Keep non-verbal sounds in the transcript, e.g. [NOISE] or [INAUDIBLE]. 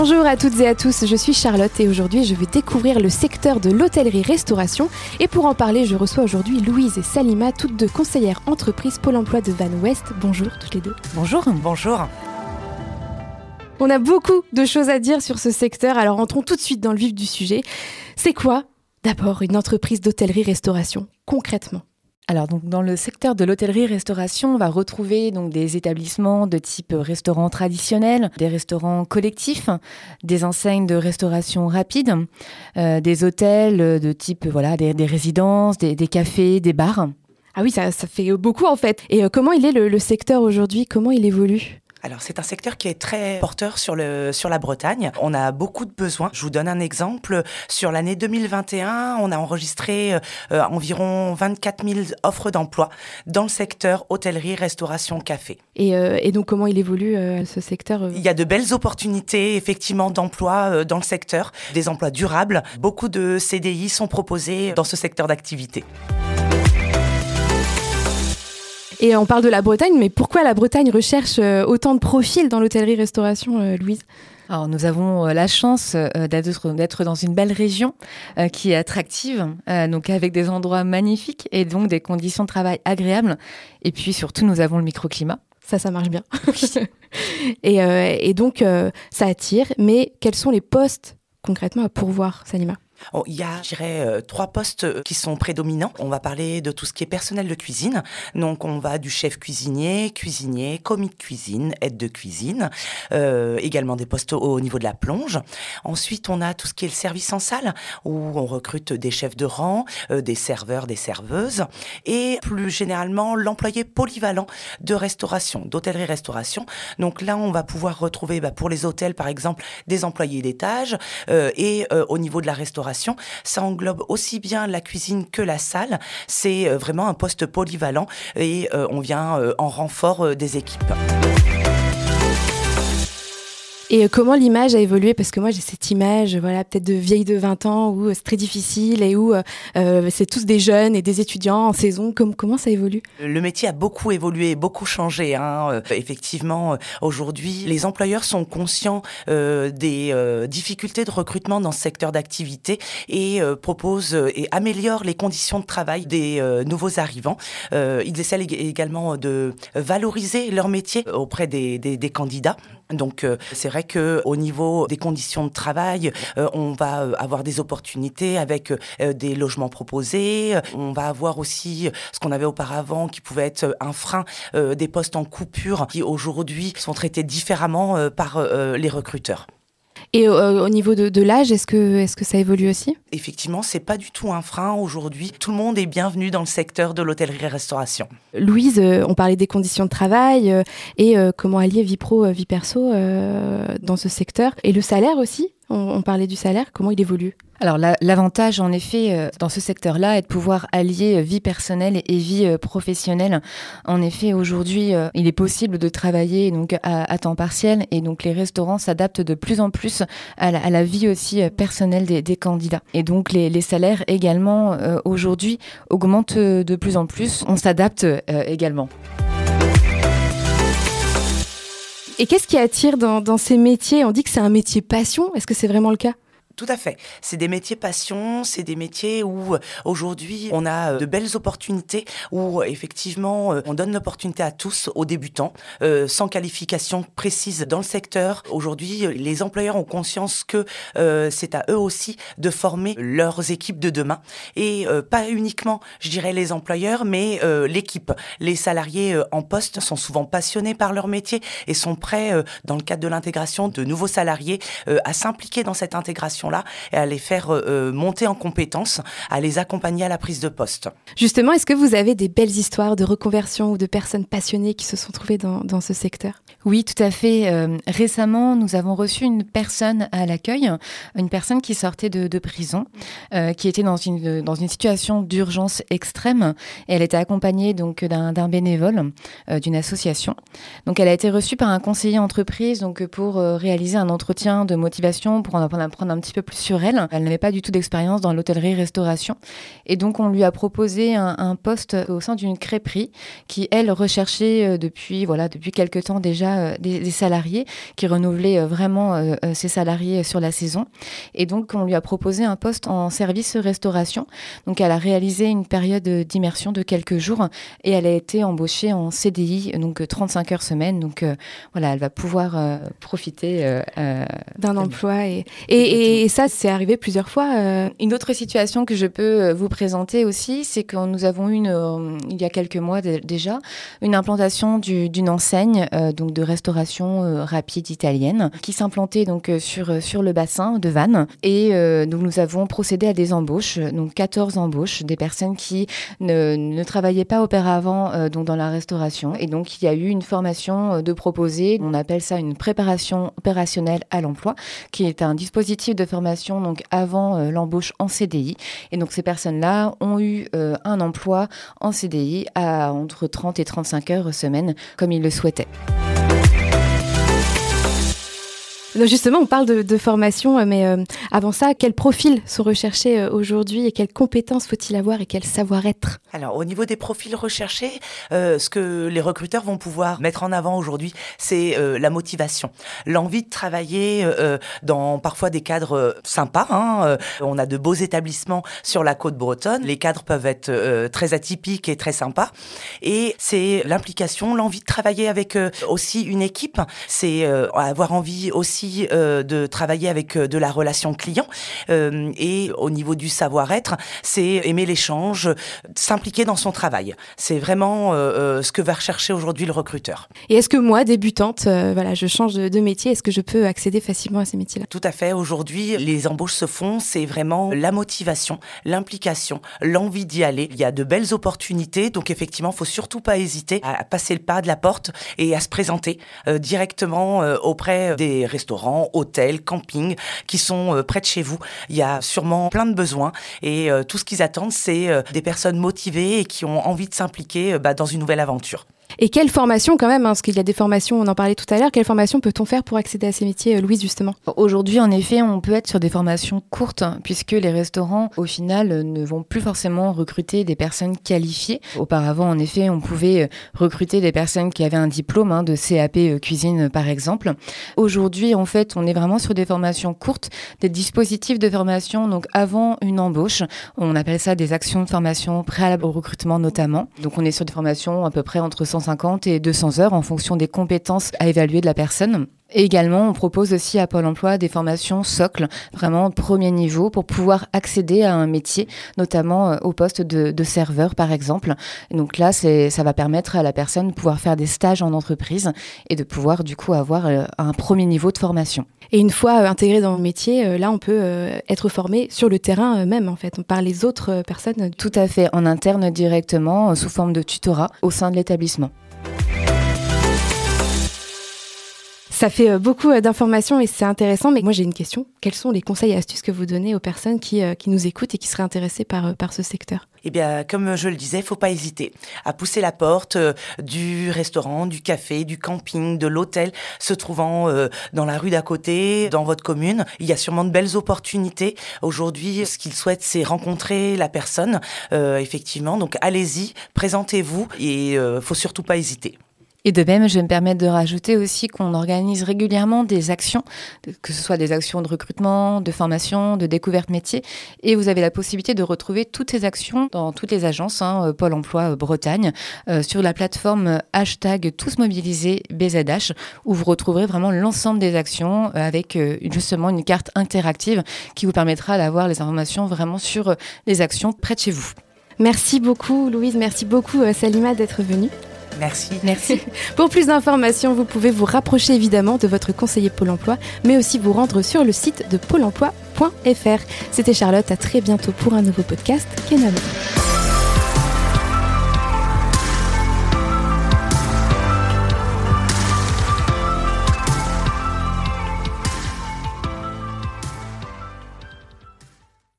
Bonjour à toutes et à tous, je suis Charlotte et aujourd'hui je vais découvrir le secteur de l'hôtellerie-restauration. Et pour en parler, je reçois aujourd'hui Louise et Salima, toutes deux conseillères entreprises Pôle emploi de Van West. Bonjour toutes les deux. Bonjour. Bonjour. On a beaucoup de choses à dire sur ce secteur, alors entrons tout de suite dans le vif du sujet. C'est quoi d'abord une entreprise d'hôtellerie-restauration concrètement? Alors donc dans le secteur de l'hôtellerie-restauration, on va retrouver donc des établissements de type restaurant traditionnel, des restaurants collectifs, des enseignes de restauration rapide, euh, des hôtels de type voilà des, résidences, des, cafés, des bars. Ah oui, ça, fait beaucoup en fait. Et euh, comment il est le secteur aujourd'hui? Comment il évolue? Alors c'est un secteur qui est très porteur sur, le, sur la Bretagne. On a beaucoup de besoins. Je vous donne un exemple. Sur l'année 2021, on a enregistré euh, environ 24 000 offres d'emploi dans le secteur hôtellerie, restauration, café. Et, euh, et donc comment il évolue euh, ce secteur Il y a de belles opportunités effectivement d'emploi dans le secteur, des emplois durables. Beaucoup de CDI sont proposés dans ce secteur d'activité. Et on parle de la Bretagne, mais pourquoi la Bretagne recherche euh, autant de profils dans l'hôtellerie-restauration, euh, Louise? Alors, nous avons euh, la chance d'être dans une belle région qui est attractive, donc avec des endroits magnifiques et donc des conditions de travail agréables. Et puis surtout, nous avons le microclimat. Ça, ça marche bien. [LAUGHS] et, et, donc, ça attire. Mais quels sont les postes concrètement à pourvoir, Oh, il y a, je dirais, euh, trois postes euh, qui sont prédominants. On va parler de tout ce qui est personnel de cuisine. Donc, on va du chef cuisinier, cuisinier, commis de cuisine, aide de cuisine, euh, également des postes au, niveau de la plonge. Ensuite, on a tout ce qui est le service en salle, où on recrute des chefs de rang, des serveurs, des serveuses, et plus généralement l'employé polyvalent de restauration, d'hôtellerie-restauration. Donc là, on va pouvoir retrouver, bah, pour les hôtels, par exemple, des employés d'étage, et au niveau de la restauration, ça englobe aussi bien la cuisine que la salle. C'est euh, vraiment un poste polyvalent et euh, on vient euh, en renfort des équipes. Et euh, comment l'image a évolué? Parce que moi, j'ai cette image, voilà, peut-être de vieille de 20 ans où euh, c'est très difficile et où euh, c'est tous des jeunes et des étudiants en saison. comment ça évolue? Le métier a beaucoup évolué, beaucoup changé. Hein. effectivement, aujourd'hui, les employeurs sont conscients des difficultés de recrutement dans ce secteur d'activité et proposent et améliorent les conditions de travail des nouveaux arrivants. ils essaient également de valoriser leur métier auprès des, des, des candidats. Donc c'est vrai que au niveau des conditions de travail, euh, on va euh, avoir des opportunités avec euh, des logements proposés. On va avoir aussi ce qu'on avait auparavant qui pouvait être un frein des postes en coupure qui aujourd'hui sont traités différemment par les recruteurs. Et euh, au niveau de, l'âge, est-ce que, est que ça évolue aussi? Effectivement, c'est pas du tout un frein aujourd'hui. Tout le monde est bienvenu dans le secteur de l'hôtellerie-restauration. Louise, euh, on parlait des conditions de travail euh, et comment allier vie pro, vie perso dans ce secteur. Et le salaire aussi? On, parlait du salaire, comment il évolue? Alors l'avantage en effet euh, dans ce secteur-là est de pouvoir allier euh, vie personnelle et vie euh, professionnelle. En effet, aujourd'hui, il est possible de travailler donc à, temps partiel et donc les restaurants s'adaptent de plus en plus à la, vie aussi personnelle des, candidats. Et donc les, salaires également aujourd'hui augmentent de plus en plus. On s'adapte également. Et qu'est-ce qui attire dans, ces métiers? On dit que c'est un métier passion. Est-ce que c'est vraiment le cas? Tout à fait. C'est des métiers passion, c'est des métiers où euh, aujourd'hui on a euh, de belles opportunités, où effectivement euh, on donne l'opportunité à tous, aux débutants, sans qualification précise dans le secteur. Aujourd'hui, les employeurs ont conscience que c'est à eux aussi de former leurs équipes de demain et pas uniquement, je dirais, les employeurs, mais l'équipe. Les salariés en poste sont souvent passionnés par leur métier et sont prêts, dans le cadre de l'intégration de nouveaux salariés, à s'impliquer dans cette intégration là et à les faire euh, euh, monter en compétences, à les accompagner à la prise de poste. Justement, est-ce que vous avez des belles histoires de reconversion ou de personnes passionnées qui se sont trouvées dans, dans ce secteur? Oui, tout à fait. Euh, récemment, nous avons reçu une personne à l'accueil, une personne qui sortait de, de prison, qui était dans une, dans une situation d'urgence extrême. Et elle était accompagnée donc d'un bénévole d'une association. Donc, elle a été reçue par un conseiller entreprise donc pour réaliser un entretien de motivation, pour en apprendre un petit peu peu plus sur elle. Elle n'avait pas du tout d'expérience dans l'hôtellerie-restauration. Et donc, on lui a proposé un, poste au sein d'une crêperie qui, elle, recherchait depuis, voilà, depuis quelques temps déjà des, des salariés qui renouvelaient vraiment ses salariés sur la saison. Et donc, on lui a proposé un poste en service restauration. Donc, elle a réalisé une période d'immersion de quelques jours et elle a été embauchée en CDI, donc 35 heures semaine. Donc, voilà, elle va pouvoir profiter d'un emploi. Et, et, ça, c'est arrivé plusieurs fois. Une autre situation que je peux vous présenter aussi, c'est que nous avons eu, une, il y a quelques mois déjà, une implantation d'une enseigne donc de restauration rapide italienne qui s'implantait donc sur, sur le bassin de Vannes. Et donc, nous avons procédé à des embauches, donc 14 embauches, des personnes qui ne, ne travaillaient pas auparavant donc dans la restauration. Et donc, il y a eu une formation de proposer, on appelle ça une préparation opérationnelle à l'emploi, qui est un dispositif de formation donc avant l'embauche en CDI. Et donc, ces personnes-là ont eu un emploi en CDI à entre 30 et 35 heures semaine, comme ils le souhaitaient. Justement, on parle de, formation, euh, mais euh, avant ça, quels profils sont recherchés euh, aujourd'hui et quelles compétences faut-il avoir et quel savoir-être? Alors, au niveau des profils recherchés, ce que les recruteurs vont pouvoir mettre en avant aujourd'hui, c'est la motivation, l'envie de travailler dans parfois des cadres sympas. Hein, on a de beaux établissements sur la côte bretonne. Les cadres peuvent être très atypiques et très sympas. Et c'est l'implication, l'envie de travailler avec aussi une équipe. C'est avoir envie aussi euh, de travailler avec euh, de la relation client. Euh, et au niveau du savoir-être, c'est aimer l'échange, s'impliquer dans son travail. C'est vraiment ce que va rechercher aujourd'hui le recruteur. Et est-ce que moi, débutante, voilà, je change de, métier, est-ce que je peux accéder facilement à ces métiers-là? Tout à fait. Aujourd'hui, les embauches se font, c'est vraiment la motivation, l'implication, l'envie d'y aller. Il y a de belles opportunités, donc effectivement, faut surtout pas hésiter à passer le pas de la porte et à se présenter directement auprès des restaurants restaurants, hôtels, campings qui sont euh, près de chez vous. Il y a sûrement plein de besoins et euh, tout ce qu'ils attendent, c'est euh, des personnes motivées et qui ont envie de s'impliquer bah, dans une nouvelle aventure. Et quelle formation quand même, hein, parce qu'il y a des formations, on en parlait tout à l'heure, quelle formation peut-on faire pour accéder à ces métiers, euh, Louise, justement? Aujourd'hui, en effet, on peut être sur des formations courtes, hein, puisque les restaurants, au final, ne vont plus forcément recruter des personnes qualifiées. Auparavant, en effet, on pouvait euh, recruter des personnes qui avaient un diplôme hein, de CAP euh, cuisine, par exemple. Aujourd'hui, en fait, on est vraiment sur des formations courtes, des dispositifs de formation, donc avant une embauche. On appelle ça des actions de formation préalables au recrutement, notamment. Donc, on est sur des formations à peu près entre 100 150 et 200 heures en fonction des compétences à évaluer de la personne. Et également, on propose aussi à Pôle Emploi des formations socles, vraiment premier niveau, pour pouvoir accéder à un métier, notamment euh, au poste de, serveur, par exemple. donc là, ça va permettre à la personne de pouvoir faire des stages en entreprise et de pouvoir du coup avoir euh, un premier niveau de formation. Et une fois euh, intégré dans le métier, là, on peut être formé sur le terrain même, en fait, par les autres personnes. Tout à fait, en interne directement, sous forme de tutorat au sein de l'établissement. Ça fait euh, beaucoup euh, d'informations et c'est intéressant, mais moi j'ai une question. Quels sont les conseils et astuces que vous donnez aux personnes qui, euh, qui nous écoutent et qui seraient intéressées par, par ce secteur? Eh bien, comme je le disais, faut pas hésiter à pousser la porte du restaurant, du café, du camping, de l'hôtel, se trouvant dans la rue d'à côté, dans votre commune. Il y a sûrement de belles opportunités. Aujourd'hui, ce qu'ils souhaitent, c'est rencontrer la personne, effectivement. Donc allez-y, présentez-vous et faut surtout pas hésiter. Et de même, je me permettre de rajouter aussi qu'on organise régulièrement des actions, que ce soit des actions de recrutement, de formation, de découverte métier. Et vous avez la possibilité de retrouver toutes ces actions dans toutes les agences, hein, euh, Pôle emploi euh, Bretagne, euh, sur la plateforme hashtag tous mobilisés BZH, où vous retrouverez vraiment l'ensemble des actions avec justement une carte interactive qui vous permettra d'avoir les informations vraiment sur les actions près de chez vous. Merci beaucoup Louise, merci beaucoup Salima d'être venue. Merci. Merci. Pour plus d'informations, vous pouvez vous rapprocher évidemment de votre conseiller Pôle emploi, mais aussi vous rendre sur le site de pôle emploi.fr. C'était Charlotte, à très bientôt pour un nouveau podcast Kenavo.